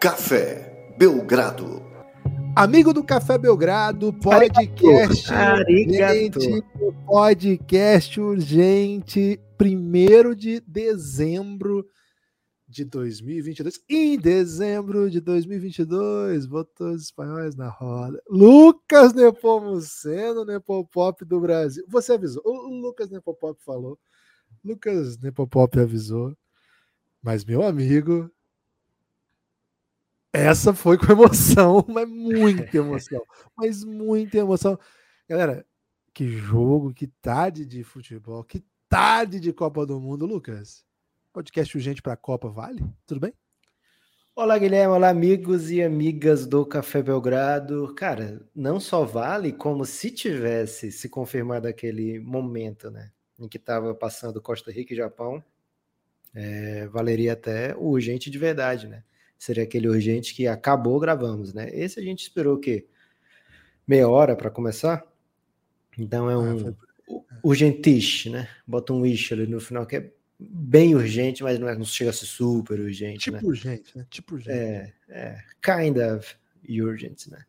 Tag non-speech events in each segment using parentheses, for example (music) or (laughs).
Café Belgrado. Amigo do Café Belgrado, podcast urgente, podcast urgente, primeiro de dezembro de 2022. Em dezembro de 2022, botou os espanhóis na roda. Lucas Nepomuceno, Nepopop do Brasil. Você avisou, o Lucas Nepopop falou. Lucas Nepopop avisou. Mas, meu amigo, essa foi com emoção, (laughs) mas muita (laughs) emoção. mas muita emoção. Galera, que jogo, que tarde de futebol, que tarde de Copa do Mundo, Lucas. Podcast urgente para a Copa, vale? Tudo bem? Olá, Guilherme. Olá, amigos e amigas do Café Belgrado. Cara, não só vale, como se tivesse se confirmado aquele momento, né? Em que estava passando Costa Rica e Japão, é, valeria até o urgente de verdade, né? Seria aquele urgente que acabou, gravamos, né? Esse a gente esperou o quê? Meia hora para começar? Então é ah, um ah, urgentish, né? Bota um ish ali no final que é bem urgente, mas não, é, não chega a ser super urgente. Tipo né? urgente, né? Tipo urgente. É, é, kind of urgent, né?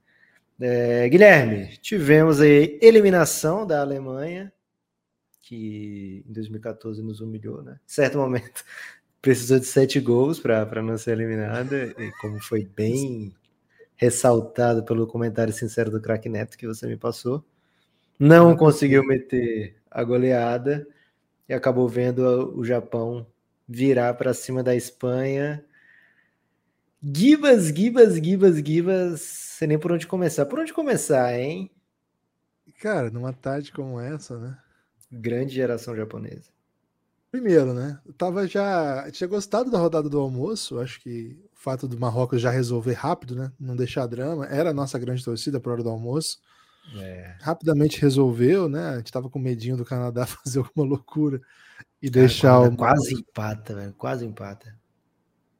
É, Guilherme, tivemos aí eliminação da Alemanha que em 2014 nos humilhou, né? Certo momento precisou de sete gols para não ser eliminada, e como foi bem ressaltado pelo comentário sincero do craque Neto que você me passou, não conseguiu meter a goleada e acabou vendo o Japão virar para cima da Espanha. Gibas, Gibas, Gibas, Gibas, sei nem por onde começar. Por onde começar, hein? Cara, numa tarde como essa, né? Grande geração japonesa. Primeiro, né? Eu tava já. tinha gostado da rodada do almoço. Acho que o fato do Marrocos já resolver rápido, né? Não deixar drama. Era a nossa grande torcida para hora do almoço. É. Rapidamente resolveu, né? A gente tava com medinho do Canadá (laughs) fazer alguma loucura e Cara, deixar o. Quase empata, velho. Quase empata.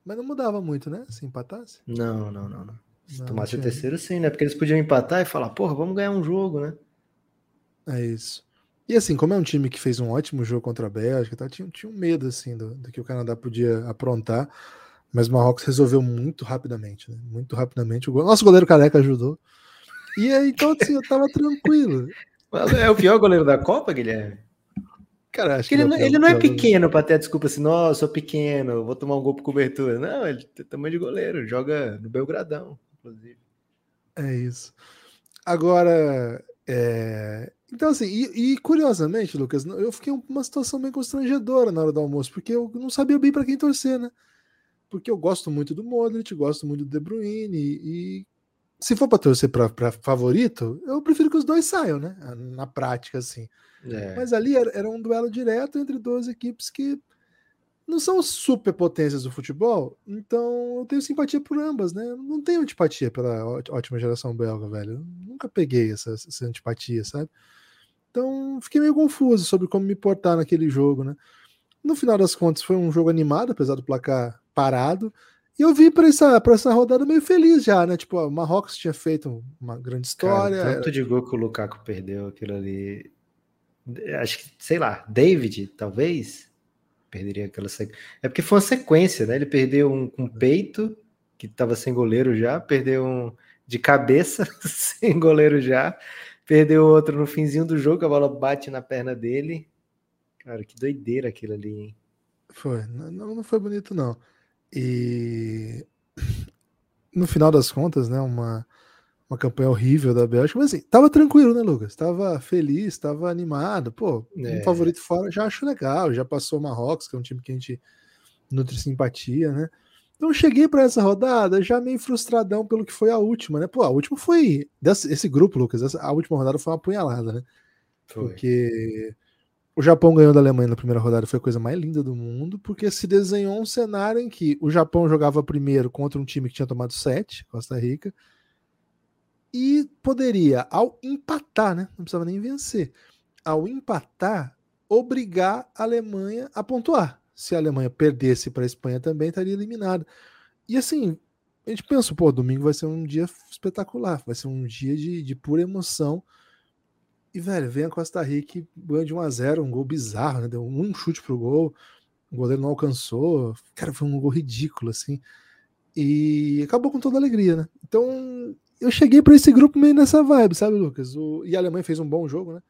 Mas não mudava muito, né? Se empatasse? Não, não, não, não. Se não, tomasse o terceiro, sim, né? Porque eles podiam empatar e falar, porra, vamos ganhar um jogo, né? É isso. E assim, como é um time que fez um ótimo jogo contra a Bélgica, tá, tinha, tinha um medo assim do, do, que o Canadá podia aprontar, mas o Marrocos resolveu muito rapidamente, né? Muito rapidamente. O nosso goleiro careca ajudou. E aí, então, assim, eu tava tranquilo. É o pior goleiro da Copa, Guilherme? Cara, acho que ele, é não, ele não é pequeno para ter a desculpa assim, nossa, sou pequeno, vou tomar um gol por cobertura. Não, ele tem tamanho de goleiro, joga no Belgradão, inclusive. É isso. Agora, é, então, assim, e, e, curiosamente, Lucas, eu fiquei uma situação meio constrangedora na hora do almoço, porque eu não sabia bem para quem torcer, né? Porque eu gosto muito do Modric, gosto muito do De Bruyne, e, e se for para torcer para favorito, eu prefiro que os dois saiam, né? Na prática, assim. É. Mas ali era, era, um duelo direto entre duas equipes que não são superpotências do futebol, então eu tenho simpatia por ambas, né? Eu não tenho antipatia pela ótima geração belga, velho. Eu nunca peguei essa, essa antipatia, sabe? Então, fiquei meio confuso sobre como me portar naquele jogo, né? No final das contas, foi um jogo animado, apesar do placar parado. E eu vi para essa, essa rodada meio feliz já, né? Tipo, o Marrocos tinha feito uma grande história. Cara, tanto de gol que o Lukaku perdeu aquilo ali. Acho que, sei lá, David, talvez, perderia aquela sequência. É porque foi uma sequência, né? Ele perdeu um com peito, que estava sem goleiro já, perdeu um de cabeça, (laughs) sem goleiro já. Perdeu outro no finzinho do jogo, a bola bate na perna dele. Cara, que doideira aquilo ali, hein? Foi, não, não foi bonito, não. E (clears throat) no final das contas, né, uma, uma campanha horrível da Bélgica, mas assim, tava tranquilo, né, Lucas? Tava feliz, tava animado. Pô, é. um favorito fora já acho legal, já passou o Marrocos, que é um time que a gente nutre simpatia, né? Então cheguei para essa rodada já meio frustradão pelo que foi a última, né? Pô, a última foi. Desse, esse grupo, Lucas, essa, a última rodada foi uma apunhalada, né? Foi. Porque o Japão ganhou da Alemanha na primeira rodada, foi a coisa mais linda do mundo, porque se desenhou um cenário em que o Japão jogava primeiro contra um time que tinha tomado sete, Costa Rica, e poderia, ao empatar, né? Não precisava nem vencer, ao empatar, obrigar a Alemanha a pontuar se a Alemanha perdesse para a Espanha também estaria eliminada. E assim, a gente pensa, pô, domingo vai ser um dia espetacular, vai ser um dia de, de pura emoção. E, velho, vem a Costa Rica e ganha de 1 a 0 um gol bizarro, né? Deu um chute pro gol, o goleiro não alcançou. Cara, foi um gol ridículo, assim. E acabou com toda a alegria, né? Então, eu cheguei para esse grupo meio nessa vibe, sabe, Lucas? O, e a Alemanha fez um bom jogo, né?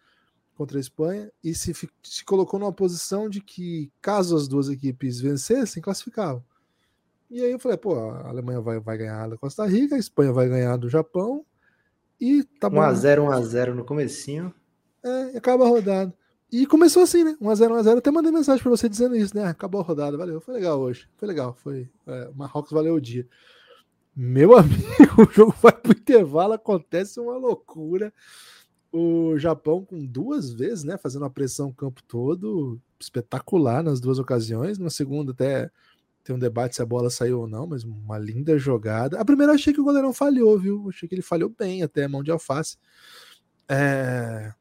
Contra a Espanha e se, se colocou numa posição de que, caso as duas equipes vencessem, classificavam. E aí eu falei, pô, a Alemanha vai, vai ganhar da Costa Rica, a Espanha vai ganhar do Japão e tá bom. 1x0, 1x0 no comecinho. É, acaba a rodada. E começou assim, né? 1x0, 1x0. Até mandei mensagem para você dizendo isso, né? Acabou a rodada, valeu. Foi legal hoje. Foi legal. Foi. É, Marrocos valeu o dia. Meu (laughs) amigo, o jogo vai pro intervalo, acontece uma loucura. O Japão com duas vezes, né? Fazendo a pressão o campo todo. Espetacular nas duas ocasiões. Na segunda, até tem um debate se a bola saiu ou não, mas uma linda jogada. A primeira eu achei que o goleirão falhou, viu? achei que ele falhou bem, até mão de alface. É...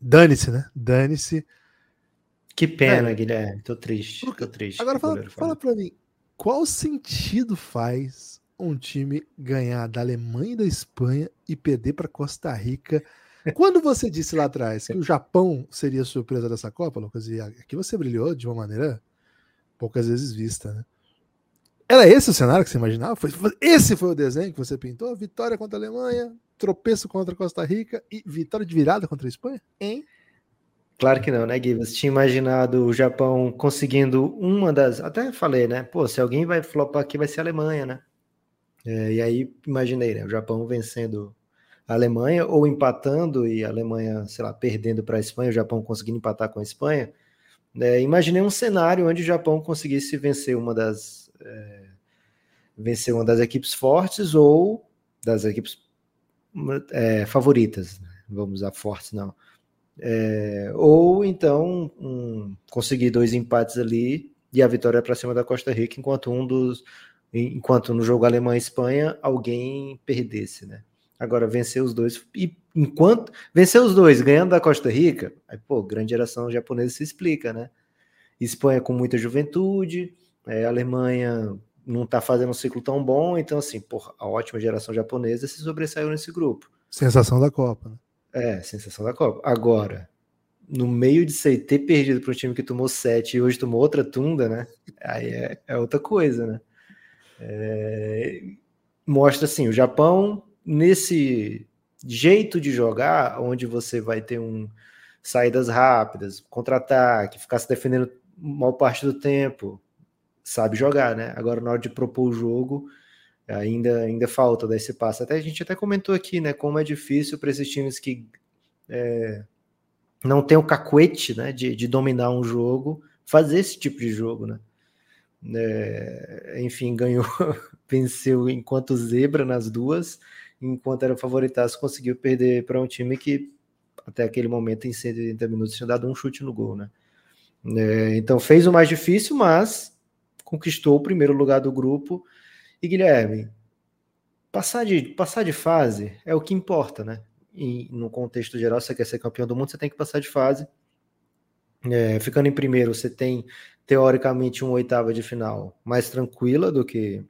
Dane-se, né? Dane-se. Que pena, é. Guilherme. Tô triste. Tô triste. Agora fala, fala pra mim, qual sentido faz um time ganhar da Alemanha e da Espanha e perder para Costa Rica? Quando você disse lá atrás que o Japão seria surpresa dessa Copa, Lucas, e aqui você brilhou de uma maneira poucas vezes vista, né? Era esse o cenário que você imaginava? Foi, esse foi o desenho que você pintou? Vitória contra a Alemanha, tropeço contra a Costa Rica e vitória de virada contra a Espanha? Hein? Claro que não, né, Gui? Você tinha imaginado o Japão conseguindo uma das. Até falei, né? Pô, se alguém vai flopar aqui, vai ser a Alemanha, né? É, e aí imaginei, né? O Japão vencendo a Alemanha ou empatando e a Alemanha, sei lá, perdendo para a Espanha, o Japão conseguindo empatar com a Espanha. É, imaginei um cenário onde o Japão conseguisse vencer uma das é, vencer uma das equipes fortes ou das equipes é, favoritas, né? vamos usar fortes não, é, ou então um, conseguir dois empates ali e a vitória para cima da Costa Rica, enquanto um dos enquanto no jogo Alemanha Espanha alguém perdesse, né? Agora vencer os dois e enquanto vencer os dois ganhando da Costa Rica, aí pô, grande geração japonesa se explica, né? Espanha com muita juventude, é, Alemanha não está fazendo um ciclo tão bom, então assim, porra, a ótima geração japonesa se sobressaiu nesse grupo. Sensação da Copa, né? É, sensação da Copa. Agora, no meio de ser ter perdido para um time que tomou sete e hoje tomou outra tunda, né? Aí é, é outra coisa, né? É, mostra assim, o Japão nesse jeito de jogar, onde você vai ter um saídas rápidas, contra-ataque, ficar se defendendo maior parte do tempo, sabe jogar, né? Agora na hora de propor o jogo, ainda ainda falta dar esse passo. Até a gente até comentou aqui, né, como é difícil para esses times que é, não tem o cacuete, né, de, de dominar um jogo, fazer esse tipo de jogo, né? É, enfim, ganhou, (laughs) venceu enquanto zebra nas duas, enquanto era favoritaço, conseguiu perder para um time que até aquele momento, em 180 minutos, tinha dado um chute no gol, né? É, então fez o mais difícil, mas conquistou o primeiro lugar do grupo. E Guilherme, passar de, passar de fase é o que importa, né? E no contexto geral, você quer ser campeão do mundo, você tem que passar de fase. É, ficando em primeiro, você tem teoricamente uma oitava de final mais tranquila do que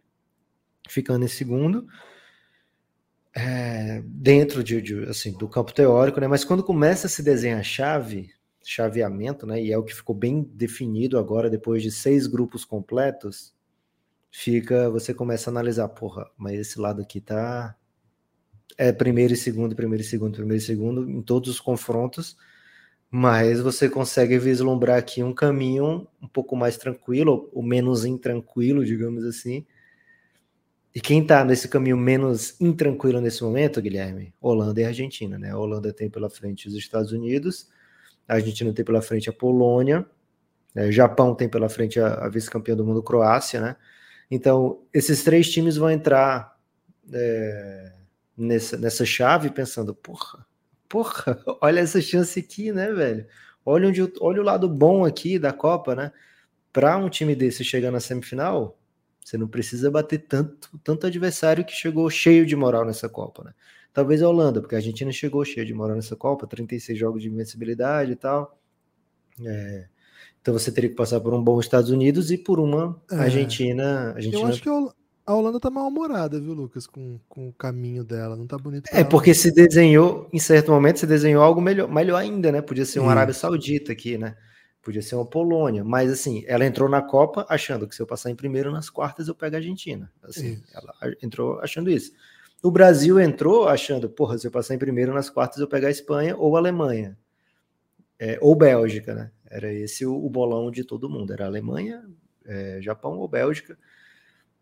ficando em segundo é, dentro de, de, assim, do campo teórico, né? Mas quando começa a se desenhar chave, chaveamento, né? E é o que ficou bem definido agora depois de seis grupos completos, fica, você começa a analisar, porra, mas esse lado aqui tá é primeiro e segundo, primeiro e segundo, primeiro e segundo em todos os confrontos, mas você consegue vislumbrar aqui um caminho um pouco mais tranquilo, ou menos intranquilo, digamos assim, e quem está nesse caminho menos intranquilo nesse momento, Guilherme? Holanda e Argentina, né? A Holanda tem pela frente os Estados Unidos, a Argentina tem pela frente a Polônia, né? Japão tem pela frente a, a vice-campeã do mundo, Croácia, né? Então, esses três times vão entrar é, nessa, nessa chave pensando, porra, porra, (laughs) olha essa chance aqui, né, velho? Olha, onde, olha o lado bom aqui da Copa, né? Para um time desse chegar na semifinal, você não precisa bater tanto, tanto adversário que chegou cheio de moral nessa Copa, né? Talvez a Holanda, porque a Argentina chegou cheio de moral nessa Copa, 36 jogos de invencibilidade e tal. É, então você teria que passar por um bom Estados Unidos e por uma é, Argentina, Argentina. Eu acho que a Holanda tá mal-humorada, viu, Lucas, com, com o caminho dela. Não tá bonito. É, porque se desenhou, em certo momento, se desenhou algo melhor, melhor ainda, né? Podia ser uma Arábia Saudita aqui, né? Podia ser uma Polônia, mas assim, ela entrou na Copa achando que se eu passar em primeiro nas quartas eu pego a Argentina. Assim, ela entrou achando isso. O Brasil entrou achando, porra, se eu passar em primeiro nas quartas eu pego a Espanha ou a Alemanha. É, ou Bélgica, né? Era esse o, o, bolão de todo mundo. Era Alemanha, é, Japão ou Bélgica.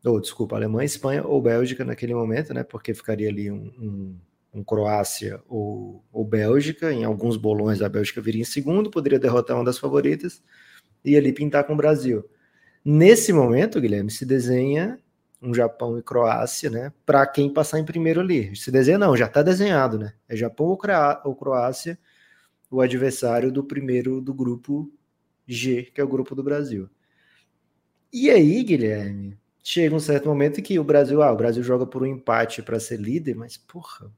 Ou, desculpa, Alemanha, Espanha ou Bélgica naquele momento, né? Porque ficaria ali um, um com Croácia ou, ou Bélgica. Em alguns bolões a Bélgica viria em segundo, poderia derrotar uma das favoritas e ali pintar com o Brasil. Nesse momento, Guilherme, se desenha um Japão e Croácia, né? Para quem passar em primeiro ali. Se desenha, não, já está desenhado, né? É Japão ou, ou Croácia, o adversário do primeiro do grupo G, que é o grupo do Brasil. E aí, Guilherme, chega um certo momento que o Brasil, ah, o Brasil joga por um empate para ser líder, mas porra,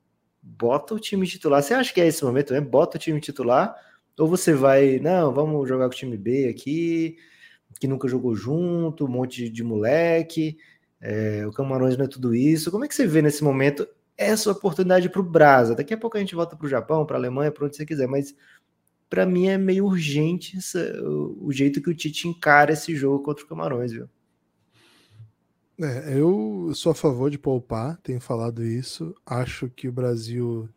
bota o time titular. Você acha que é esse momento, né? Bota o time titular, ou você vai, não, vamos jogar com o time B aqui, que nunca jogou junto, um monte de moleque, é, o Camarões não é tudo isso. Como é que você vê nesse momento essa oportunidade para o Brasa? Daqui a pouco a gente volta para o Japão, para a Alemanha, para onde você quiser, mas para mim é meio urgente essa, o, o jeito que o Tite encara esse jogo contra o Camarões, viu? É, eu sou a favor de poupar, tenho falado isso. Acho que o Brasil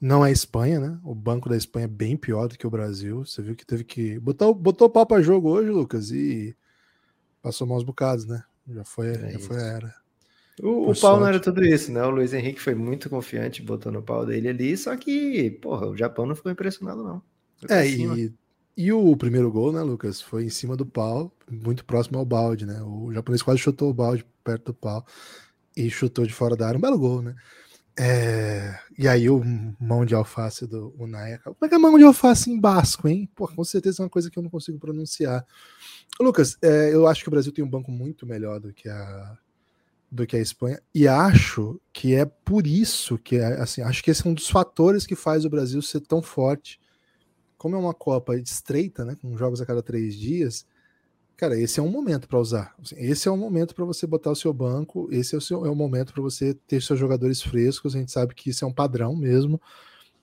não é Espanha, né? O banco da Espanha é bem pior do que o Brasil. Você viu que teve que. Botou, botou pau para jogo hoje, Lucas, e passou maus bocados, né? Já foi, é já foi a era. O, o pau não era tudo isso, né? O Luiz Henrique foi muito confiante botando o pau dele ali, só que, porra, o Japão não ficou impressionado, não. É, e e o primeiro gol, né, Lucas, foi em cima do pau, muito próximo ao balde, né? O japonês quase chutou o balde perto do pau e chutou de fora da área, um belo gol, né? É... E aí o mão de alface do Unai. Como é que é mão de alface em basco, hein? Pô, com certeza é uma coisa que eu não consigo pronunciar. Lucas, é, eu acho que o Brasil tem um banco muito melhor do que a do que a Espanha e acho que é por isso que é, assim acho que esse é um dos fatores que faz o Brasil ser tão forte como é uma Copa estreita, né, com jogos a cada três dias, cara, esse é um momento para usar. Assim, esse é um momento para você botar o seu banco, esse é o, seu, é o momento para você ter seus jogadores frescos. A gente sabe que isso é um padrão mesmo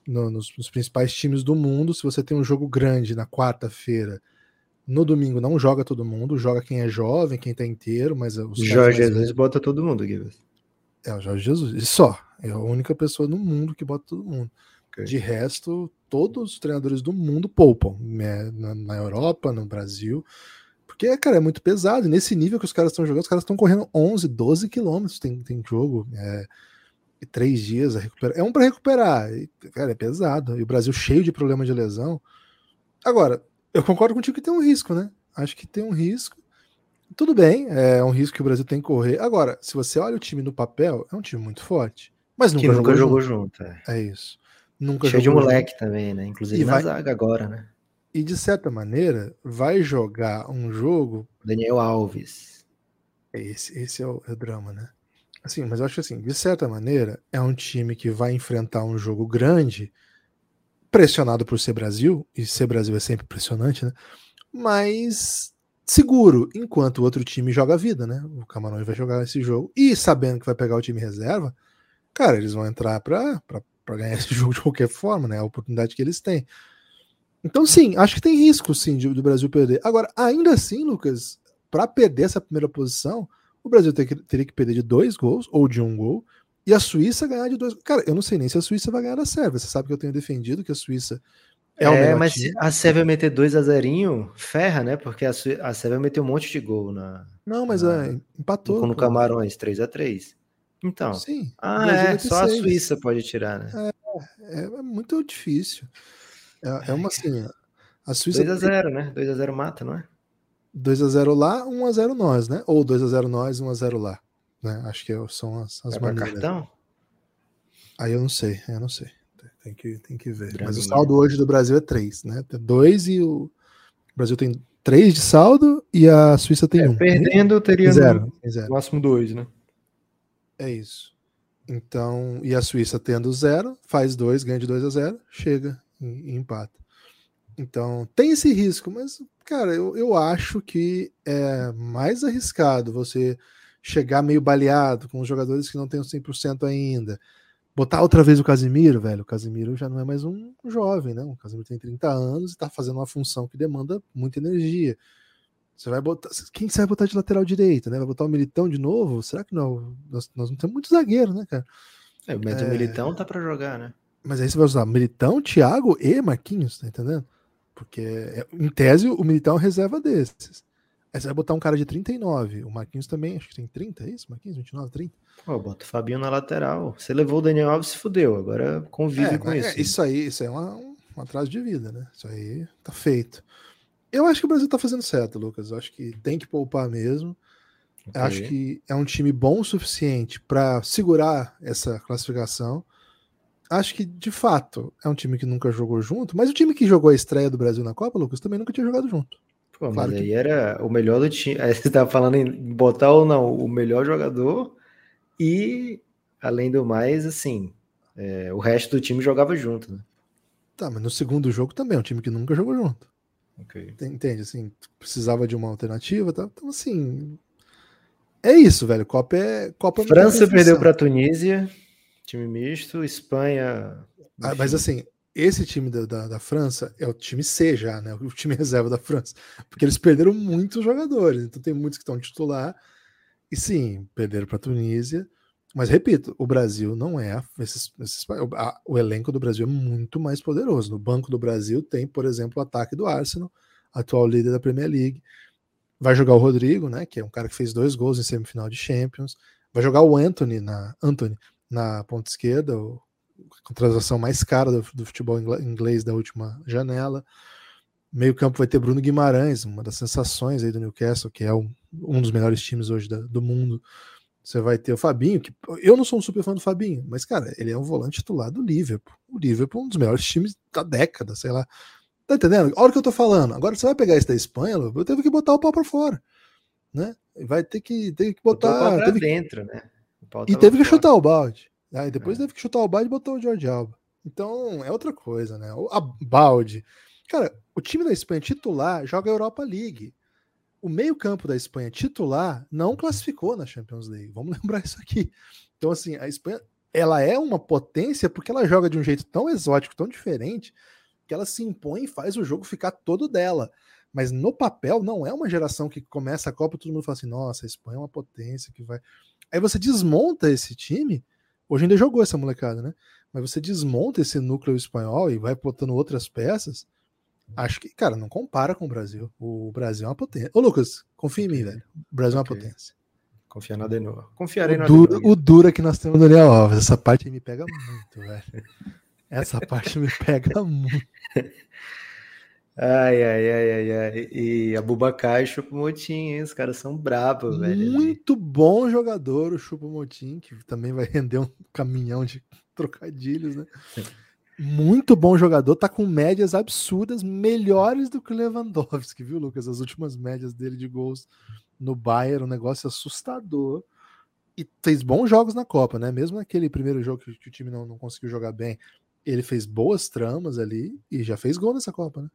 no, nos, nos, principais times do mundo. Se você tem um jogo grande na quarta-feira, no domingo não joga todo mundo, joga quem é jovem, quem tá inteiro, mas os Jorge Jesus bota todo mundo, Guilherme. É o Jorge Jesus, e só. É a única pessoa no mundo que bota todo mundo. Okay. De resto, todos os treinadores do mundo poupam né? na, na, Europa, no Brasil, porque, cara, é muito pesado. E nesse nível que os caras estão jogando, os caras estão correndo 11, 12 quilômetros. Tem, tem jogo, é, e três dias a recuperar. É um para recuperar, e, cara, é pesado. E o Brasil cheio de problema de lesão. Agora, eu concordo contigo que tem um risco, né? Acho que tem um risco. Tudo bem, é um risco que o Brasil tem que correr. Agora, se você olha o time no papel, é um time muito forte. Mas nunca, que nunca jogou, jogou junto. junto é. é isso. Nunca Cheio de moleque também, né? Inclusive e na vai... zaga agora, né? E de certa maneira, vai jogar um jogo. Daniel Alves. Esse, esse é, o, é o drama, né? Assim, mas eu acho assim, de certa maneira, é um time que vai enfrentar um jogo grande, pressionado por ser Brasil, e ser Brasil é sempre impressionante, né? Mas seguro, enquanto o outro time joga a vida, né? O Camarões vai jogar esse jogo e sabendo que vai pegar o time reserva, cara, eles vão entrar para para ganhar (laughs) esse jogo de qualquer forma, né? A oportunidade que eles têm. Então, sim, acho que tem risco, sim, de, do Brasil perder. Agora, ainda assim, Lucas, para perder essa primeira posição, o Brasil ter teria que perder de dois gols ou de um gol e a Suíça ganhar de dois. Cara, eu não sei nem se a Suíça vai ganhar da Sérvia. Você sabe que eu tenho defendido que a Suíça é, o é mas time. a Sérvia meter 2 a 0 ferra, né? Porque a, Sérvia meteu um monte de gol na. Não, mas na... É, empatou. No Camarões, 3 a 3 então. Sim. Ah, é, só a Suíça pode tirar, né? É, é muito difícil. É, é uma assim. A Suíça. 2x0, né? 2x0 mata, não é? 2x0 lá, 1x0 nós, né? Ou 2x0 nós, 1x0 lá. Né? Acho que são as, as é maneiras. cartão? Aí eu não sei, eu não sei. Tem que, tem que ver. Mas o saldo hoje do Brasil é 3, né? Tem 2 e o... o Brasil tem 3 de saldo e a Suíça tem 1. É, um. Perdendo teria zero, no, zero. máximo 2, né? É isso. Então, e a Suíça tendo zero, faz dois, ganha de 2 a 0, chega e, e, empata. Então, tem esse risco, mas, cara, eu, eu acho que é mais arriscado você chegar meio baleado com os jogadores que não têm o 100% ainda, Botar outra vez o Casimiro, velho. O Casimiro já não é mais um jovem, né? O Casimiro tem 30 anos e tá fazendo uma função que demanda muita energia. Você vai botar. Quem você vai botar de lateral direito, né? Vai botar o Militão de novo? Será que não? Nós, nós não temos muito zagueiro, né, cara? É, mas é... o Militão tá para jogar, né? Mas aí você vai usar Militão, Thiago e Marquinhos, tá entendendo? Porque, é, em tese, o Militão é reserva desses. Aí você vai botar um cara de 39. O Marquinhos também, acho que tem 30, é isso? Marquinhos, 29, 30. Pô, bota o Fabinho na lateral. Você levou o Daniel Alves se fudeu. Agora convive é, com isso. É, isso aí, isso aí é um, um atraso de vida, né? Isso aí tá feito. Eu acho que o Brasil tá fazendo certo, Lucas. Eu acho que tem que poupar mesmo. Okay. Acho que é um time bom o suficiente para segurar essa classificação. Acho que, de fato, é um time que nunca jogou junto, mas o time que jogou a estreia do Brasil na Copa, Lucas, também nunca tinha jogado junto. Pô, claro mas aí que... era o melhor do time. (laughs) Aí você tá falando em botar ou não o melhor jogador e, além do mais, assim, é, o resto do time jogava junto, né? Tá, mas no segundo jogo também é um time que nunca jogou junto. Okay. Entende? Assim, precisava de uma alternativa, tá? Então, assim. É isso, velho. Copa é. Copa é França perdeu para Tunísia, time misto. Espanha. Ah, mas assim, esse time da, da, da, França é o time C já, né? O time (laughs) reserva da França. Porque eles perderam muitos jogadores. Então tem muitos que estão titular. E sim, perderam para Tunísia. Mas repito, o Brasil não é. Esses, esses, a, o elenco do Brasil é muito mais poderoso. No Banco do Brasil tem, por exemplo, o ataque do Arsenal, atual líder da Premier League. Vai jogar o Rodrigo, né? Que é um cara que fez dois gols em semifinal de Champions. Vai jogar o Anthony na, Anthony, na ponta esquerda, o, a contratação mais cara do, do futebol inglês da última janela. Meio campo vai ter Bruno Guimarães, uma das sensações aí do Newcastle, que é um, um dos melhores times hoje da, do mundo. Você vai ter o Fabinho, que eu não sou um super fã do Fabinho, mas, cara, ele é um volante titular do Liverpool. O Liverpool é um dos melhores times da década, sei lá. Tá entendendo? Olha o que eu tô falando. Agora você vai pegar esse da Espanha, eu teve que botar o pau pra fora. Né? Vai ter que, ter que botar. Pra teve... dentro, né? E teve que chutar o balde. Aí depois é. teve que chutar o balde e botou o George Alba. Então é outra coisa, né? A balde. Cara, o time da Espanha titular joga a Europa League o meio-campo da Espanha titular não classificou na Champions League. Vamos (laughs) lembrar isso aqui. Então, assim, a Espanha ela é uma potência porque ela joga de um jeito tão exótico, tão diferente, que ela se impõe e faz o jogo ficar todo dela. Mas no papel, não é uma geração que começa a Copa e todo mundo fala assim: nossa, a Espanha é uma potência que vai. Aí você desmonta esse time. Hoje ainda jogou essa molecada, né? Mas você desmonta esse núcleo espanhol e vai botando outras peças Acho que, cara, não compara com o Brasil. O Brasil é uma potência. Ô, Lucas, confia em mim, velho. O Brasil okay. é uma potência. Confia no Adenor. Confiarei no Adenor. O dura que nós temos Daniel Alves. Essa parte me pega muito, velho. Essa parte me pega muito. (laughs) Ai, ai, ai, ai, ai. E a Bubacar e o Chupomotim, hein? Os caras são bravos, velho. Muito bom jogador o Chupomotim, que também vai render um caminhão de trocadilhos, né? (laughs) muito bom jogador, tá com médias absurdas, melhores do que o Lewandowski, viu, Lucas? As últimas médias dele de gols no Bayern, um negócio assustador. E fez bons jogos na Copa, né? Mesmo naquele primeiro jogo que, o time não, não conseguiu jogar bem, ele fez boas tramas ali e já fez gol nessa Copa, né?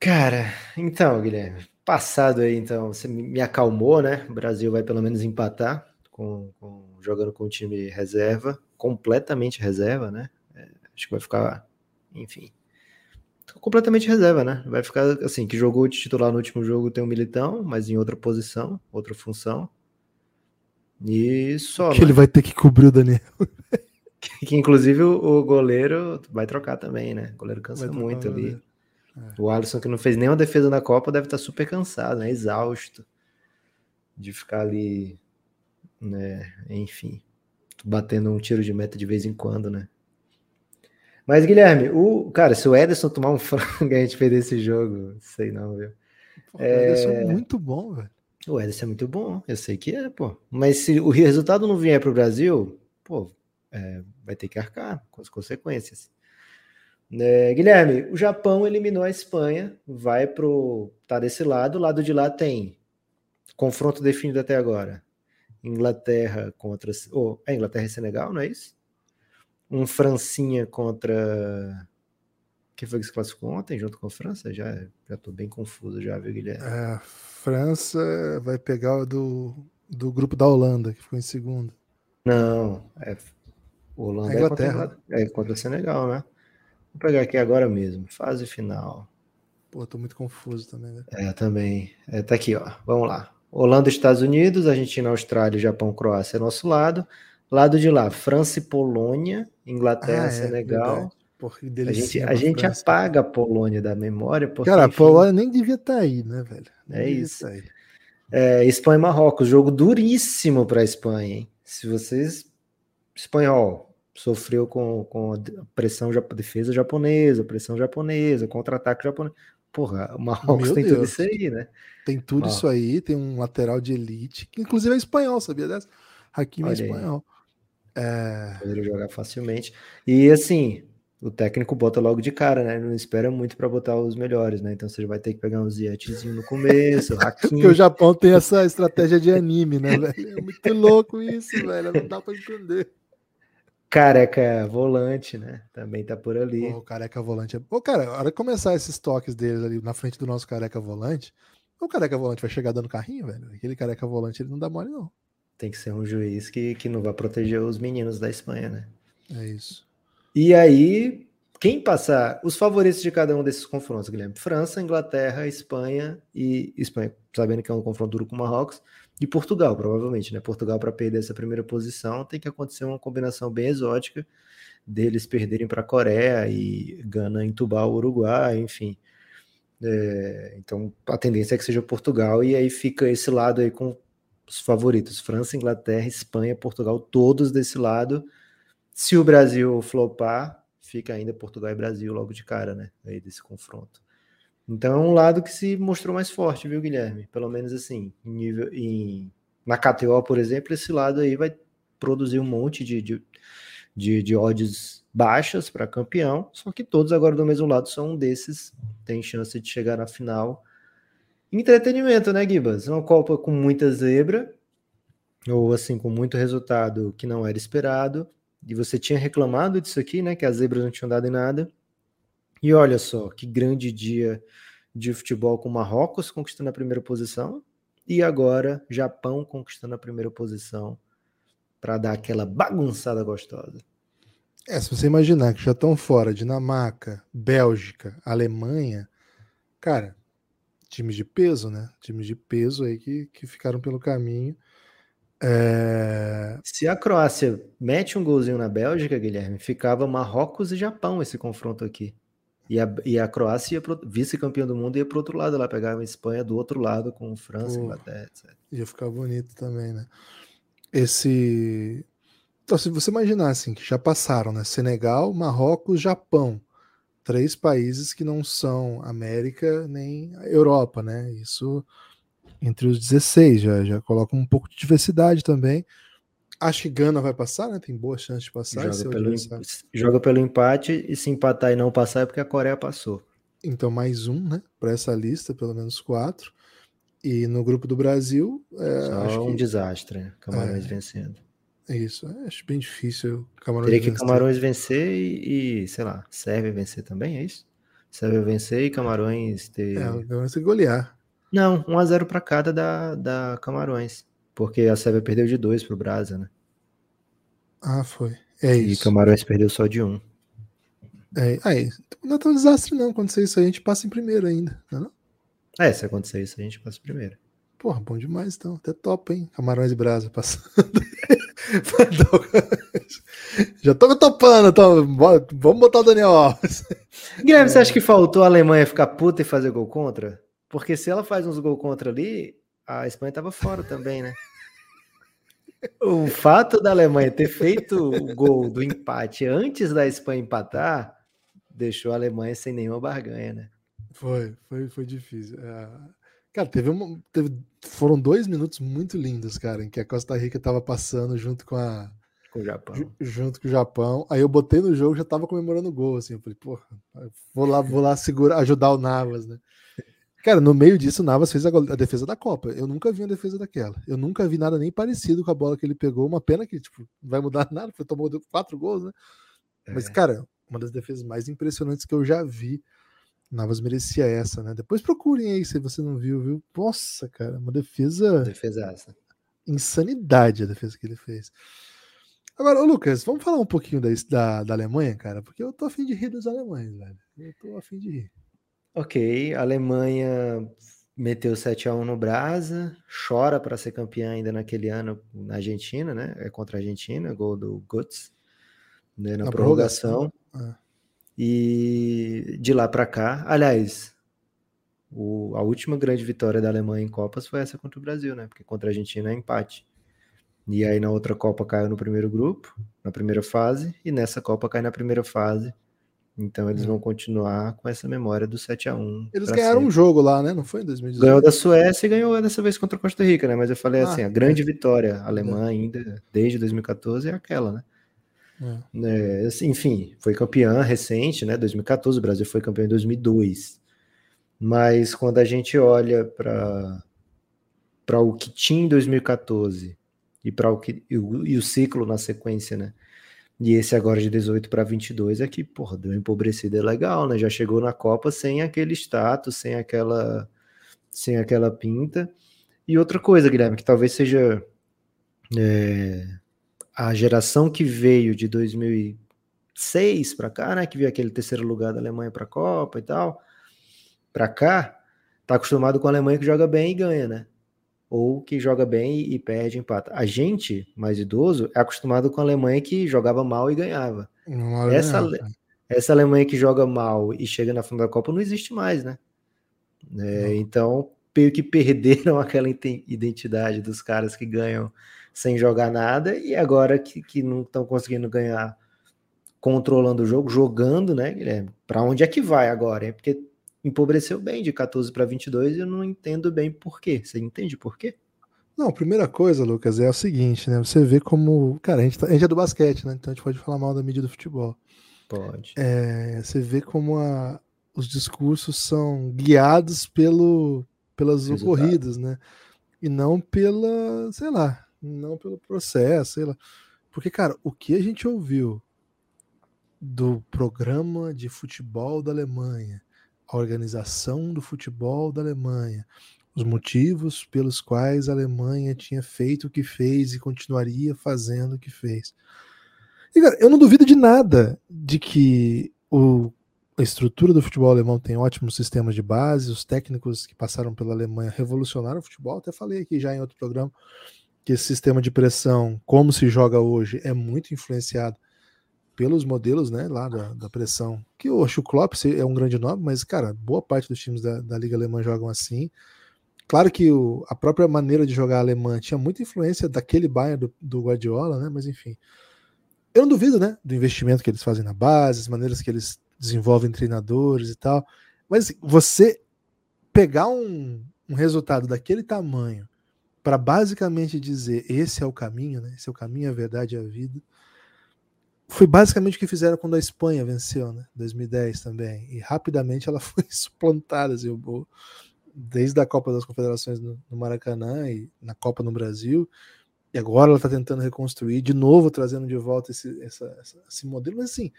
Cara, então, Guilherme, passado aí, então, você me acalmou, né? O Brasil vai pelo menos empatar com, com jogando com o time reserva completamente reserva, né? É, acho que vai ficar, enfim, completamente reserva, né? Vai ficar assim, que jogou titular no último jogo tem um Militão, mas em outra posição, outra função. E só. Que né? ele vai ter que cobrir o Daniel. (laughs) que, que, inclusive o, goleiro vai trocar também, né? O goleiro cansa muito ali. É. O Alisson, que não fez nenhuma defesa na Copa, deve estar super cansado, né? Exausto de ficar ali, né? Enfim batendo um tiro de meta de vez em quando, né? Mas, Guilherme, o cara, se o Ederson tomar um (laughs) frango a gente perder esse jogo, sei não, viu? Pô, é... O Ederson é muito bom, velho. O Ederson é muito bom, eu sei que é, pô. Mas se o resultado não vier para o Brasil, pô, é, vai ter que arcar com as consequências. É, Guilherme, o Japão eliminou a Espanha, vai pro. tá desse lado, o lado de lá tem confronto definido até agora. Inglaterra contra. Oh, é Inglaterra e Senegal, não é isso? Um Francinha contra. Quem foi que se classificou ontem junto com a França? Já, já tô bem confuso, já, viu, Guilherme? É, França vai pegar o do, do grupo da Holanda, que ficou em segundo. Não, é Holanda É é contra, Inglaterra. É contra o Senegal, né? Vou pegar aqui agora mesmo. Fase final. Pô, tô muito confuso também, né? É, também. É, tá aqui, ó. Vamos lá. Holanda, Estados Unidos, Argentina, Austrália, Japão, Croácia, nosso lado. Lado de lá, França e Polônia, Inglaterra, Ah, é, Senegal. Porra, A gente, a gente apaga a Polônia da memória, porque, Cara, a enfim, Polônia nem devia estar aí, né, velho? Nem É isso. tá aí. é, Espanha e Marrocos, jogo duríssimo para a Espanha, hein? Se vocês. Espanhol sofreu com, com a pressão defesa japonesa, pressão japonesa, contra-ataque japonês. Porra, o Marrocos Meu tem tudo Deus. isso aí, né? Tem tudo Ó. isso aí, tem um lateral de elite, que inclusive é espanhol, sabia dessa? Hakimi é espanhol. É, Poderia jogar facilmente. E assim, o técnico bota logo de cara, né? Não espera muito para botar os melhores, né? Então você vai ter que pegar um Zietezinho no começo, o (laughs) porque o. Japão tem essa estratégia de anime, né, velho? É muito louco isso, velho. Não dá pra entender. Careca volante, né? Também tá por ali. O careca volante é. Pô, cara, a hora que começar esses toques deles ali na frente do nosso careca volante, o careca volante vai chegar dando carrinho, velho. Aquele careca volante ele não dá mole, não. Tem que ser um juiz que, que não vai proteger os meninos da Espanha, né? É isso. E aí, quem passar os favoritos de cada um desses confrontos, Guilherme? França, Inglaterra, Espanha e Espanha, sabendo que é um confronto duro com o Marrocos, e Portugal, provavelmente, né? Portugal, para perder essa primeira posição, tem que acontecer uma combinação bem exótica deles perderem para a Coreia e Gana entubar o Uruguai, enfim. É, então, a tendência é que seja Portugal, e aí fica esse lado aí com os favoritos: França, Inglaterra, Espanha, Portugal, todos desse lado. Se o Brasil flopar, fica ainda Portugal e Brasil logo de cara, né? Aí desse confronto. Então é um lado que se mostrou mais forte, viu, Guilherme? Pelo menos assim, em nível em na KTO, por exemplo, esse lado aí vai produzir um monte de, de, de, de odds baixas para campeão, só que todos agora do mesmo lado são um desses, tem chance de chegar na final. Entretenimento, né, Gibas? Uma Copa com muita zebra, ou assim, com muito resultado que não era esperado. E você tinha reclamado disso aqui, né? Que as zebras não tinham dado em nada. E olha só, que grande dia de futebol com Marrocos conquistando a primeira posição. E agora, Japão conquistando a primeira posição para dar aquela bagunçada gostosa. É, se você imaginar que já estão fora Dinamarca, Bélgica, Alemanha, cara, times de peso, né? Times de peso aí que, que ficaram pelo caminho. É... Se a Croácia mete um golzinho na Bélgica, Guilherme, ficava Marrocos e Japão esse confronto aqui. E a, e a Croácia, ia pro- vice-campeã do mundo, ia para outro lado lá, pegava a Espanha do outro lado com França, Pô. Inglaterra, etc. Ia ficar bonito também, né? Esse. Então, se você imaginar assim, que já passaram, né? Senegal, Marrocos, Japão. Três países que não são América nem Europa, né? Isso entre os 16 já, já coloca um pouco de diversidade também. Acho que Gana vai passar, né? Tem boa chance de passar. Joga pelo, joga pelo empate e se empatar e não passar é porque a Coreia passou. Então, mais um, né? Para essa lista, pelo menos quatro. E no grupo do Brasil, é, Só acho um que desastre, né? Camarões É. vencendo. é isso. É, acho bem difícil. Camarões Teria que vencer. Camarões vencer e, e, sei lá, Sérvia vencer também, é isso? Sérvia vencer e Camarões ter. É, vai ser golear. Não, 1x0 para cada da, da Camarões. Porque a Sérvia perdeu de 2 pro Brasa, né? Ah, foi. É E isso. Camarões perdeu só de 1. Um. É, aí, não é tão desastre, não. Acontecer isso aí, a gente passa em primeiro ainda. Não é não? É, se acontecer isso, a gente passa primeiro. Porra, bom demais, então. Até top, hein? Camarões e Brasa passando. (laughs) Já tô me topando, então. bora- Vamos botar o Daniel Alves. Guilherme, você acha que faltou a Alemanha ficar puta e fazer gol contra? Porque se ela faz uns gol contra ali, a Espanha tava fora também, né? (laughs) O fato da Alemanha ter feito o gol do empate antes da Espanha empatar deixou a Alemanha sem nenhuma barganha, né? Foi, foi, foi difícil. É, Cara, teve, uma, teve foram dois minutos muito lindos, cara, em que a Costa Rica tava passando junto com a Com o Japão. ju- junto com o Japão. Aí eu botei no jogo, já tava comemorando o gol, assim. Eu falei, porra, vou lá, vou lá segurar, ajudar o Navas, né? Cara, no meio disso, o Navas fez a, a defesa da Copa. Eu nunca vi uma defesa daquela. Eu nunca vi nada nem parecido com a bola que ele pegou. Uma pena que, tipo, não vai mudar (laughs) nada, porque tomou quatro gols, né? Mas, É. cara, uma das defesas mais impressionantes que eu já vi. Navas merecia essa, né? Depois procurem aí se você não viu, viu? Nossa, cara, uma defesa Defesaça. insanidade a defesa que ele fez. Agora, Lucas, vamos falar um pouquinho da, da, da, Alemanha, cara, porque eu tô afim de rir dos alemães, velho. Eu tô afim de rir. Ok, a Alemanha meteu 7x1 no Brasa, chora para ser campeã ainda naquele ano na Argentina, né? É contra a Argentina, gol do Guts, né? na, na prorrogação. prorrogação. Ah. E de lá para cá, aliás, o, a última grande vitória da Alemanha em Copas foi essa contra o Brasil, né? Porque contra a Argentina é empate. E aí na outra Copa caiu no primeiro grupo, na primeira fase, e nessa Copa cai na primeira fase. Então eles hum. vão continuar com essa memória do 7 a 1 Eles ganharam sempre. um jogo lá, né? Não foi em 2018? Ganhou da Suécia e ganhou dessa vez contra a Costa Rica, né? Mas eu falei ah, assim, a grande é. vitória alemã ainda desde 2014 é aquela, né? É. É, assim, enfim, foi campeã recente, né? 2014, o Brasil foi campeão em 2002. Mas quando a gente olha para para o que tinha em 2014 e para o que e o, e o, ciclo na sequência, né? E esse agora de 18 para 22 é que, porra, deu empobrecida é legal, né? Já chegou na Copa sem aquele status, sem aquela sem aquela pinta. E outra coisa, Guilherme, que talvez seja é, a geração que veio de 2006 para cá, né, que viu aquele terceiro lugar da Alemanha para a Copa e tal, para cá, tá acostumado com a Alemanha que joga bem e ganha, né? Ou que joga bem e perde, empata. A gente, mais idoso, é acostumado com a Alemanha que jogava mal e ganhava. Não, essa, essa Alemanha que joga mal e chega na final da Copa não existe mais, né? É, então, meio que perderam (laughs) aquela identidade dos caras que ganham sem jogar nada e agora que, que não estão conseguindo ganhar controlando o jogo, jogando, né, Guilherme? Para onde é que vai agora? É porque empobreceu bem de 14 para 22 e eu não entendo bem por quê. Você entende por quê? Não, a primeira coisa, Lucas, é o seguinte, né? Você vê como. Cara, a gente, tá, a gente é do basquete, né? Então a gente pode falar mal da mídia do futebol. Pode. É, você vê como a, os discursos são guiados pelo, pelas Resultado. ocorridas, né? E não pela, sei lá, não pelo processo, sei lá. Porque, cara, o que a gente ouviu do programa de futebol da Alemanha, a organização do futebol da Alemanha, os motivos pelos quais a Alemanha tinha feito o que fez e continuaria fazendo o que fez. E, cara, eu não duvido de nada de que o, a estrutura do futebol alemão tem ótimos sistemas de base, os técnicos que passaram pela Alemanha revolucionaram o futebol, até falei aqui já em outro programa que esse sistema de pressão, como se joga hoje, é muito influenciado pelos modelos né, lá da, da pressão. Que eu acho o Klopp é um grande nome, mas, cara, boa parte dos times da, da Liga Alemã jogam assim. Claro que o, a própria maneira de jogar alemã tinha muita influência daquele Bayern do, do Guardiola, né? Mas enfim. Eu não duvido, né? Do investimento que eles fazem na base, as maneiras que eles desenvolvem treinadores e tal. Mas assim, você pegar um, um resultado daquele tamanho para basicamente dizer esse é o caminho, né? Esse é o caminho, a verdade e a vida. Foi basicamente o que fizeram quando a Espanha venceu, né? 2010 também. E rapidamente ela (laughs) foi suplantada, assim, desde a Copa das Confederações no, Maracanã e na Copa no Brasil. E agora ela está tentando reconstruir, de novo trazendo de volta esse, essa, esse modelo. Mas assim,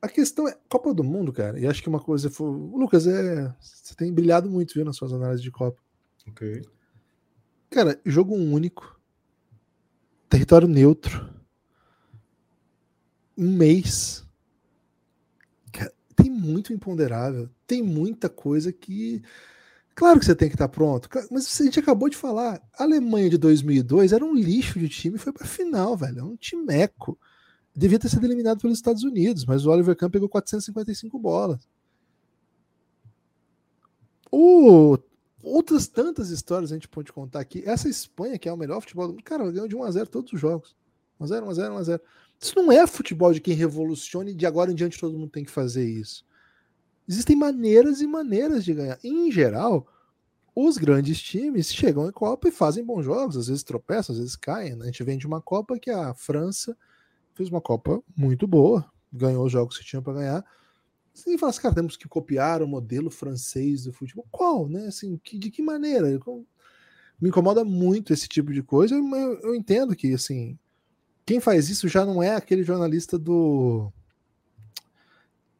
a questão é Copa do Mundo, cara. E acho que uma coisa foi. Lucas, é, você tem brilhado muito, viu, nas suas análises de Copa. Ok. Cara, jogo único. Território neutro. Um mês. Tem muito imponderável. Tem muita coisa que. Claro que você tem que estar pronto, mas a gente acabou de falar. A Alemanha de 2002 era um lixo de time foi para final, velho. É um timeco. Devia ter sido eliminado pelos Estados Unidos, mas o Oliver Kahn pegou 455 bolas. O outras tantas histórias a gente pode contar aqui. Essa Espanha, que é o melhor futebol do mundo, cara, ganhou de 1x0 todos os jogos. 1x0, 1x0, 1x0. Isso não é futebol de quem revoluciona e de agora em diante todo mundo tem que fazer isso. Existem maneiras e maneiras de ganhar. Em geral, os grandes times chegam em Copa e fazem bons jogos, às vezes tropeçam, às vezes caem. Né? A gente vem de uma Copa que a França fez uma Copa muito boa, ganhou os jogos que tinha para ganhar você fala assim, cara, temos que copiar o modelo francês do futebol. Qual, né? Assim, que, de que maneira? Me incomoda muito esse tipo de coisa. Eu, eu entendo que, assim, quem faz isso já não é aquele jornalista do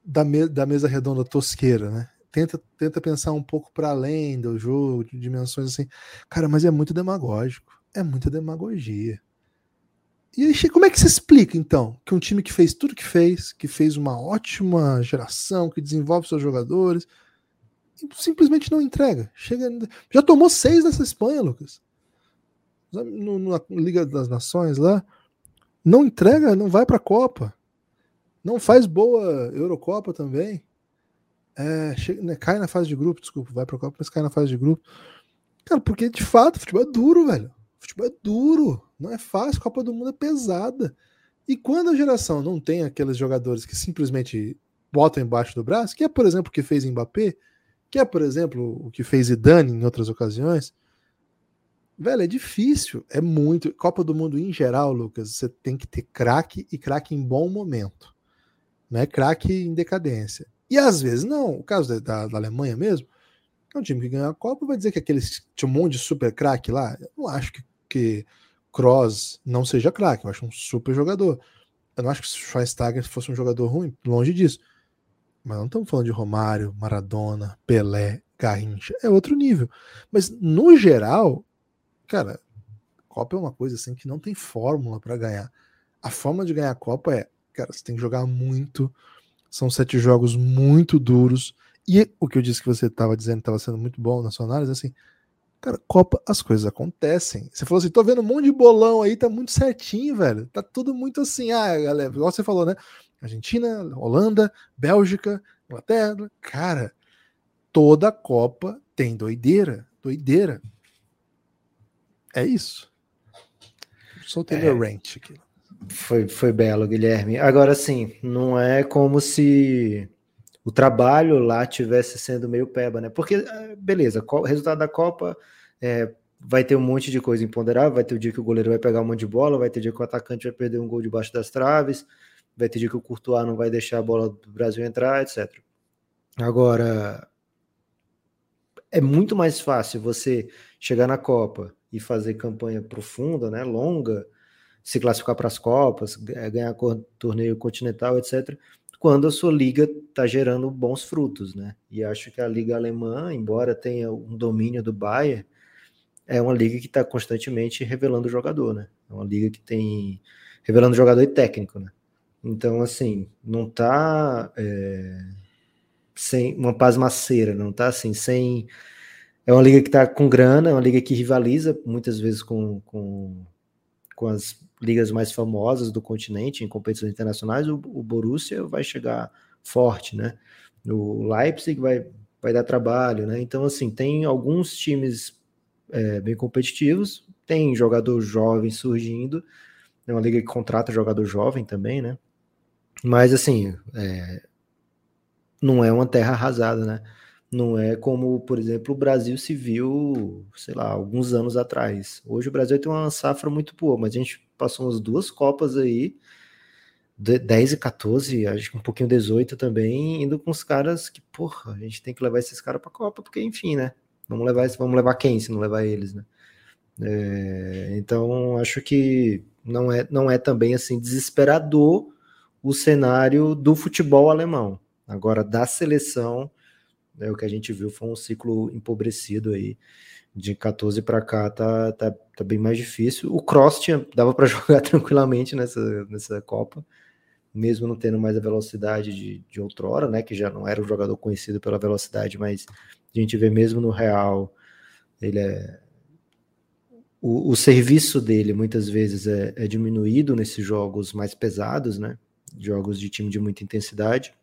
da, me, da mesa redonda tosqueira, né? Tenta, tenta pensar um pouco para além do jogo, de dimensões assim. Cara, mas é muito demagógico. É muita demagogia. E aí, como é que se explica, então, que um time que fez tudo que fez, que fez uma ótima geração, que desenvolve seus jogadores, simplesmente não entrega? Chega, já tomou seis nessa Espanha, Lucas. No, na Liga das Nações lá, não entrega, não vai para a Copa. Não faz boa Eurocopa também. É, chega, né, cai na fase de grupo, desculpa, vai para a Copa, mas cai na fase de grupo. Cara, porque de fato, futebol é duro, velho. Futebol é duro, não é fácil, Copa do Mundo é pesada. E quando a geração não tem aqueles jogadores que simplesmente botam embaixo do braço, que é, por exemplo, o que fez Mbappé, que é, por exemplo, o que fez Zidane em outras ocasiões, velho, é difícil, é muito. Copa do Mundo em geral, Lucas, você tem que ter craque e craque em bom momento, não é craque em decadência. E às vezes não, o caso da, da, Alemanha mesmo, é um time que ganhou a Copa, vai dizer que aqueles tinha um monte de super craque lá. Eu não acho que, que Kroos não seja craque, eu acho um super jogador. Eu não acho que Schweinsteiger fosse um jogador ruim, longe disso. Mas não estamos falando de Romário, Maradona, Pelé, Garrincha, é outro nível. Mas no geral, cara, Copa é uma coisa assim que não tem fórmula para ganhar. A forma de ganhar a Copa é, cara, você tem que jogar muito. São sete jogos muito duros. E o que eu disse que você estava dizendo estava sendo muito bom na sua análise, assim, cara, Copa, as coisas acontecem. Você falou assim, tô vendo um monte de bolão aí, tá muito certinho, velho. Tá tudo muito assim, ah, galera, igual você falou, né? Argentina, Holanda, Bélgica, Inglaterra, cara, toda Copa tem doideira, doideira. É isso. Soltei é, meu rant aqui. Foi, foi belo, Guilherme. Agora sim, não é como se o trabalho lá tivesse sendo meio peba, né? Porque, é, beleza, o resultado da Copa é, vai ter um monte de coisa imponderável, vai ter o dia que o goleiro vai pegar um monte de bola, vai ter dia que o atacante vai perder um gol debaixo das traves, vai ter dia que o Courtois não vai deixar a bola do Brasil entrar, etc. Agora, é muito mais fácil você chegar na Copa e fazer campanha profunda, né, longa, se classificar para as Copas, ganhar torneio continental, etc., quando a sua liga está gerando bons frutos, né? E acho que a liga alemã, embora tenha um domínio do Bayern, é uma liga que está constantemente revelando jogador, né? É uma liga que tem revelando jogador e técnico, né? Então, assim, não tá é, sem uma pasmaceira, não tá assim, sem. É uma liga que tá com grana, é uma liga que rivaliza muitas vezes com, com, com as ligas mais famosas do continente, em competições internacionais, o, o Borussia vai chegar forte, né? O Leipzig vai, vai dar trabalho, né? Então, assim, tem alguns times é, bem competitivos, tem jogador jovem surgindo, é uma liga que contrata jogador jovem também, né? Mas, assim, é, não é uma terra arrasada, né? Não é como, por exemplo, o Brasil se viu, sei lá, alguns anos atrás. Hoje o Brasil tem uma safra muito boa, mas a gente passou umas duas Copas aí, 10 e 14, acho que um pouquinho 18 também, indo com os caras que, porra, a gente tem que levar esses caras pra Copa, porque, enfim, né? Vamos levar, vamos levar quem se não levar eles, né? É, então, acho que não é, não é também assim desesperador o cenário do futebol alemão. Agora, da seleção, né, o que a gente viu foi um ciclo empobrecido aí. De 14 para cá tá, tá, tá, bem mais difícil. O Cross tinha, dava para (laughs) jogar tranquilamente nessa, nessa Copa, mesmo não tendo mais a velocidade de, de outrora, né? Que já não era um jogador conhecido pela velocidade, mas a gente vê mesmo no Real, ele é. O, o serviço dele muitas vezes é, é diminuído nesses jogos mais pesados, né? Jogos de time de muita intensidade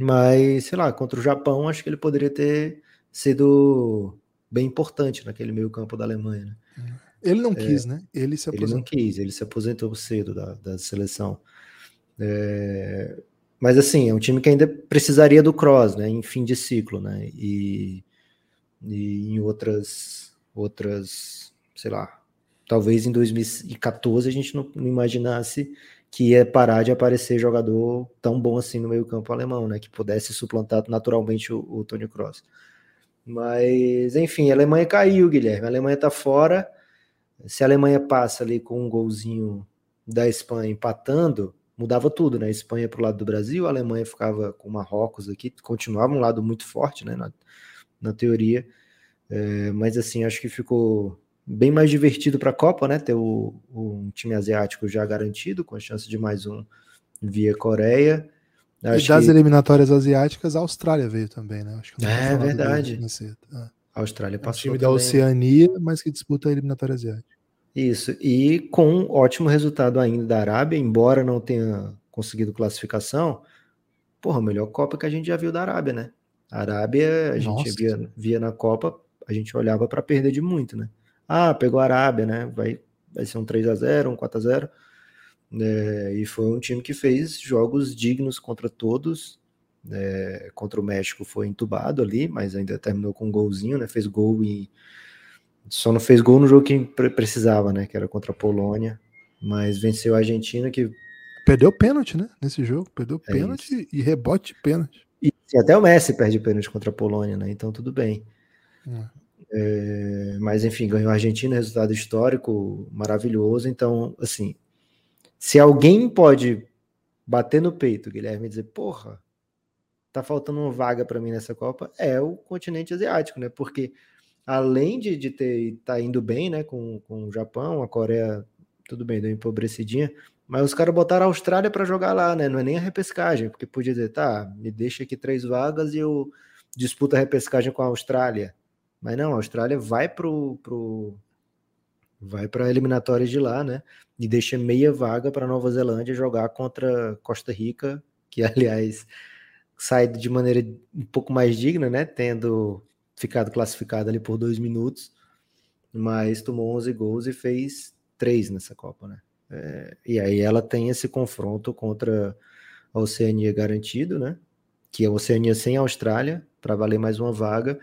mas, sei lá, contra o Japão, acho que ele poderia ter sido bem importante naquele meio campo da Alemanha. Né? Ele não é, quis, né? Ele se aposentou. Ele não quis, ele se aposentou cedo da, da seleção. É, mas assim, é um time que ainda precisaria do cross, né? Em fim de ciclo, né? E, e em outras, outras, sei lá, talvez em 2014 a gente não, não imaginasse que ia parar de aparecer jogador tão bom assim no meio-campo alemão, né? Que pudesse suplantar naturalmente o, o Tony Kroos. Mas, enfim, a Alemanha caiu, Guilherme. A Alemanha tá fora. Se a Alemanha passa ali com um golzinho da Espanha empatando, mudava tudo, né? A Espanha para o lado do Brasil, a Alemanha ficava com Marrocos aqui, continuava um lado muito forte, né? Na, na teoria. É, mas assim, acho que ficou bem mais divertido para a Copa, né? Ter o, um time asiático já garantido, com a chance de mais um via Coreia. Acho e das que... eliminatórias asiáticas, a Austrália veio também, né? Acho que é verdade. É. A Austrália passou. É um time também. da Oceania, mas que disputa a eliminatória asiática. Isso, e com um ótimo resultado ainda da Arábia, embora não tenha conseguido classificação, porra, a melhor Copa que a gente já viu da Arábia, né? A Arábia, a gente via, via na Copa, a gente olhava para perder de muito, né? Ah, pegou a Arábia, né? Vai, vai ser um 3 a 0 um 4 a 0 é, e foi um time que fez jogos dignos contra todos. É, contra o México foi entubado ali, mas ainda terminou com um golzinho, né? Fez gol e só não fez gol no jogo que precisava, né? Que era contra a Polônia, mas venceu a Argentina que perdeu pênalti, né? Nesse jogo, perdeu é pênalti e rebote de pênalti. E até o Messi perde pênalti contra a Polônia, né? Então tudo bem. Hum. É, mas enfim, ganhou a Argentina, resultado histórico maravilhoso. Então, assim, se alguém pode bater no peito, Guilherme, e dizer, porra, tá faltando uma vaga para mim nessa Copa, é o continente asiático, né? Porque além de, de ter tá indo bem, né, com, com o Japão, a Coreia, tudo bem, deu empobrecidinha, mas os caras botaram a Austrália para jogar lá, né? Não é nem a repescagem, porque podia dizer, tá, me deixa aqui três vagas e eu disputo a repescagem com a Austrália. Mas não, a Austrália vai pro, pro vai para eliminatórias de lá, né? E deixa meia vaga para Nova Zelândia jogar contra Costa Rica, que (laughs) aliás sai de maneira um pouco mais digna, né? Tendo ficado classificado ali por dois minutos, mas tomou 11 gols e fez três nessa Copa, né? É, e aí ela tem esse confronto contra a Oceania garantido, né? Que é a Oceania sem a Austrália, para valer mais uma vaga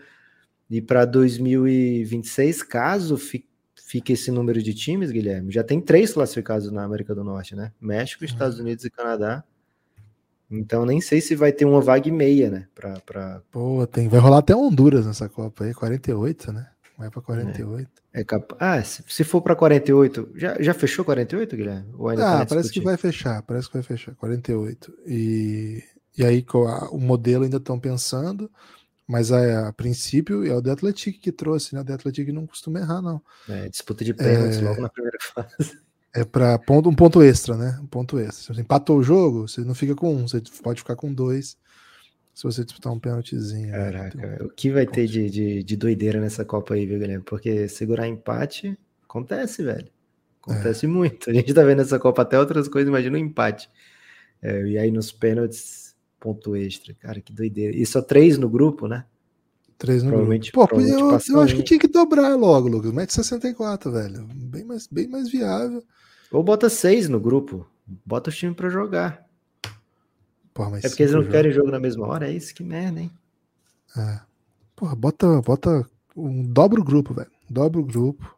e para 2026, caso fique esse número de times, Guilherme, já tem três classificados na América do Norte, né? México. Estados Unidos e Canadá. Então nem sei se vai ter uma vaga e meia, né? Pra, pra... Pô, tem, vai rolar até Honduras nessa Copa aí, 48, né? Vai para 48. É, é cap... Ah, se, se for para 48, já, já fechou 48, Guilherme? Ou ainda tá ah, parece que vai fechar, parece que vai fechar, 48. E, e aí o modelo ainda estão pensando. Mas a, a, princípio é o The Athletic que trouxe, né? O The Athletic não costuma errar, não. É, disputa de pênaltis é, logo na primeira (laughs) fase. É para ponto, um ponto extra, né? Um ponto extra. Se você empatou o jogo, você não fica com um, você pode ficar com dois se você disputar um pênaltizinho. Né? Caraca, né? o que vai ter de, de, de, doideira nessa Copa aí, viu, Guilherme? Porque segurar empate acontece, velho. Acontece é. muito. A gente tá vendo essa Copa até outras coisas, imagina um empate. É, e aí nos pênaltis ponto extra. Cara, que doideira. E só três no grupo, né? Três no provavelmente, grupo. Pô, provavelmente eu, eu acho que tinha que dobrar logo, Lucas. Mete 64, velho. Bem mais, bem mais viável. Ou bota seis no grupo. Bota o time pra jogar. Porra, é porque eles não jogos. querem jogo na mesma hora? É isso que merda, hein? É. Porra, bota, bota um dobro grupo, velho. Dobro grupo.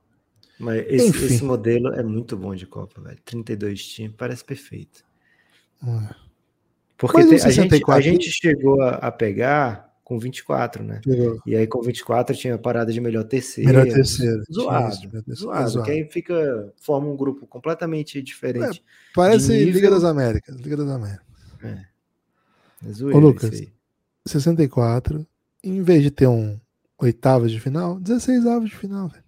Mas esse, esse, modelo é muito bom de Copa, velho. 32 times, parece perfeito. É. Porque tem, a, gente, a gente chegou a, a, pegar com 24, né? Pegou. E aí com 24 tinha parada de melhor terceiro. Melhor terceiro. Zoado. Isso, zoado, zoado. Que aí fica, forma um grupo completamente diferente. É, parece nível... Liga das Américas. Liga das Américas. É. é zoeira, Ô, Lucas, 64, em vez de ter um oitavas de final, 16 avos de final, velho.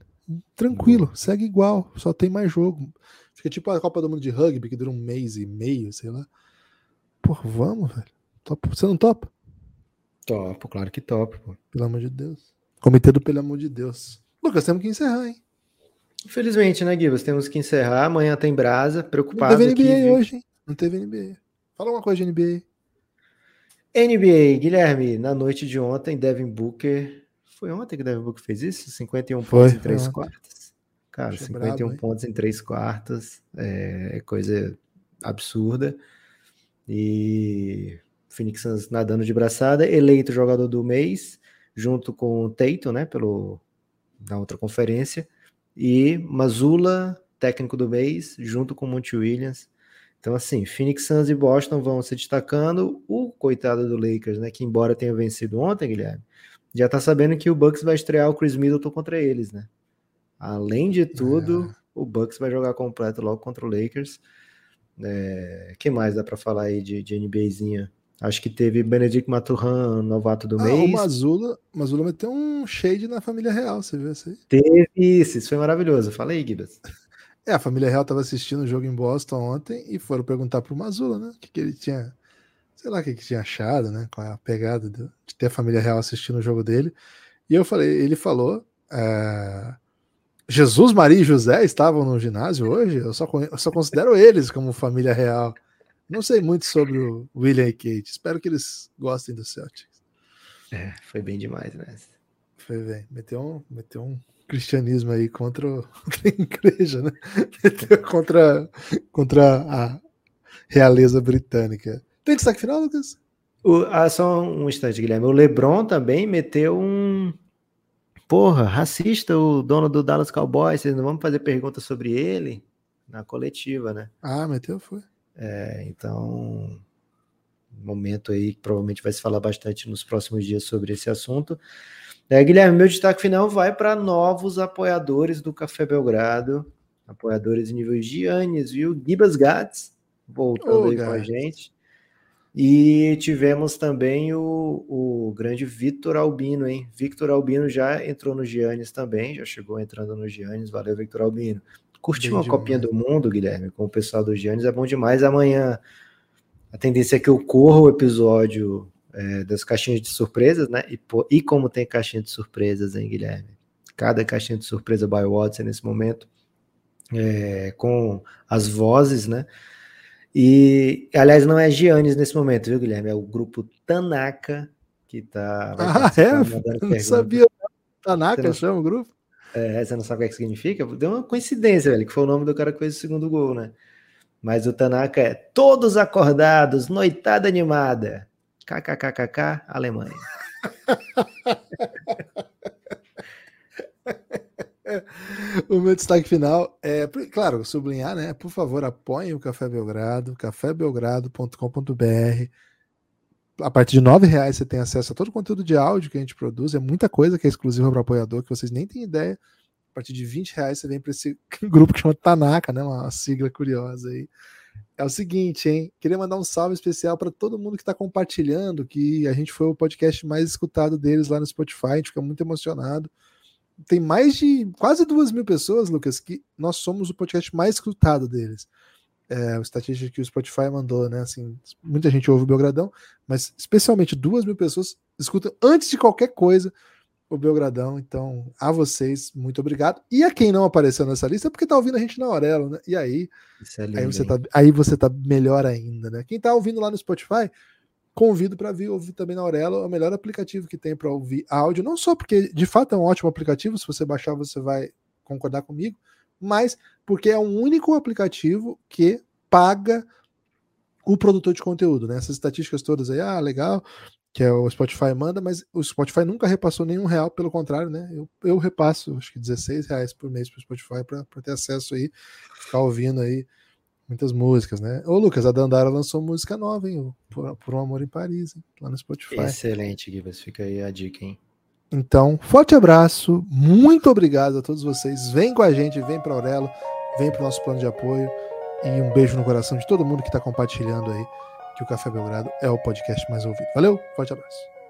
Tranquilo, segue igual, só tem mais jogo. Fica tipo a Copa do Mundo de Rugby, que dura um mês e meio, sei lá. Porra, vamos, velho. Topa. Você não topa? Topo, claro que topo, pô. Pelo amor de Deus. Comitê do Pelo amor de Deus. Lucas, temos que encerrar, hein? Infelizmente, né, Gibas? Temos que encerrar. Amanhã tem brasa. Preocupado. Não teve NBA aqui, hoje, hein? Não teve NBA. Fala uma coisa de NBA. NBA, Guilherme, na noite de ontem, Devin Booker. Foi ontem que Devin Booker fez isso? 51 Foi, pontos em 3 quartos. Cara, Achei 51 bravo, pontos em 3 quartos. É coisa absurda. E Phoenix Suns nadando de braçada, eleito jogador do mês, junto com o Tatum, né, pelo na outra conferência, e Mazula, técnico do mês, junto com o Monte Williams. Então, assim, Phoenix Suns e Boston vão se destacando. O coitado do Lakers, né, que embora tenha vencido ontem, Guilherme, já tá sabendo que o Bucks vai estrear o Chris Middleton contra eles, né? Além de tudo, é. o Bucks vai jogar completo logo contra o Lakers. É, que mais dá para falar aí de, de NBAzinha Acho que teve Benedict Maturhan, novato do Ah, mês. o Mazula, Mazula meteu um shade na família real, você viu isso aí? Teve isso, isso foi maravilhoso. Fala aí, Gibas. É, a família real tava assistindo o jogo em Boston ontem e foram perguntar pro Mazula, né? O que, que ele tinha, sei lá o que, que tinha achado, né? Qual é a pegada de, de ter a família real assistindo o jogo dele. E eu falei, ele falou. é, Jesus, Maria e José estavam no ginásio hoje. Eu só, eu só considero eles como família real. Não sei muito sobre o William e Kate. Espero que eles gostem do Celtics. É, foi bem demais, né? Foi, velho. Meteu um, meteu um cristianismo aí contra, o- (laughs) contra a igreja, né? Meteu contra, contra a realeza britânica. Tem destaque final, Lucas? O, ah, só um instante, Guilherme. O LeBron também meteu um. Porra, racista, o dono do Dallas Cowboys. Vocês não vão fazer perguntas sobre ele na coletiva, né? Ah, meteu, foi. É, então, momento aí que provavelmente vai se falar bastante nos próximos dias sobre esse assunto. É, Guilherme, meu destaque final vai para novos apoiadores do Café Belgrado, apoiadores em nível Giannis, viu? Gibas Gats, voltando Ô, aí com a Gats. gente. E tivemos também o, o grande Victor Albino, hein? Victor Albino já entrou no Giannis também, já chegou entrando no Giannis. Valeu, Victor Albino. Curtir Bem uma Copinha do Mundo, Guilherme, com o pessoal do Giannis é bom demais. Amanhã a tendência é que eu corra o episódio é, das caixinhas de surpresas, né? E, pô- e como tem caixinha de surpresas, hein, Guilherme? Cada caixinha de surpresa by Watson nesse momento, é, com as vozes, né? E, aliás, não é Giannis nesse momento, viu, Guilherme? É o grupo Tanaka que tá. Ah, é? não sabia. Tanaka não- chama o grupo? É, você não sabe o que, é que significa? Deu uma coincidência, velho, que foi o nome do cara que fez o segundo gol, né? Mas o Tanaka é todos acordados, noitada animada. KKKKK, Alemanha. (laughs) (laughs) O meu destaque final é, claro, sublinhar, né? Por favor, apoiem o Café Belgrado, cafébelgrado.com.br. A partir de 9 reais você tem acesso a todo o conteúdo de áudio que a gente produz. É muita coisa que é exclusiva para apoiador, que vocês nem têm ideia. A partir de 20 reais você vem para esse (laughs) grupo que chama Tanaka, né? Uma sigla curiosa aí. É o seguinte, hein? Queria mandar um salve especial para todo mundo que está compartilhando, que a gente foi o podcast mais escutado deles lá no Spotify. A gente fica muito emocionado tem mais de quase duas mil pessoas, Lucas, que nós somos o podcast mais escutado deles. É, o estatística que o Spotify mandou, né? Assim, muita gente ouve o Belgradão, mas especialmente duas mil pessoas escutam antes de qualquer coisa o Belgradão. Então, a vocês, muito obrigado. E a quem não apareceu nessa lista é porque tá ouvindo a gente na Aurelo, né? E aí, é lindo, aí você tá, aí você tá melhor ainda, né? Quem tá ouvindo lá no Spotify, convido para vir ouvir também na Aurelo, é o melhor aplicativo que tem para ouvir áudio, não só porque de fato é um ótimo aplicativo, se você baixar você vai concordar comigo, mas porque é um único aplicativo que paga o produtor de conteúdo, né? Essas estatísticas todas aí, ah, legal, que é o Spotify manda, mas o Spotify nunca repassou nenhum real, pelo contrário, né? Eu, eu repasso, acho que 16 reais por mês para o Spotify para ter acesso aí, ficar ouvindo aí muitas músicas, né? Ô, Lucas, a Dandara lançou música nova, hein? Por, Por um Amor em Paris, hein? lá no Spotify. Excelente, Gibas. Fica aí a dica, hein? Então, forte abraço, muito obrigado a todos vocês. Vem com a gente, vem para Aurelo, vem para o nosso plano de apoio e um beijo no coração de todo mundo que está compartilhando aí que o Café Belgrado é o podcast mais ouvido. Valeu, forte abraço.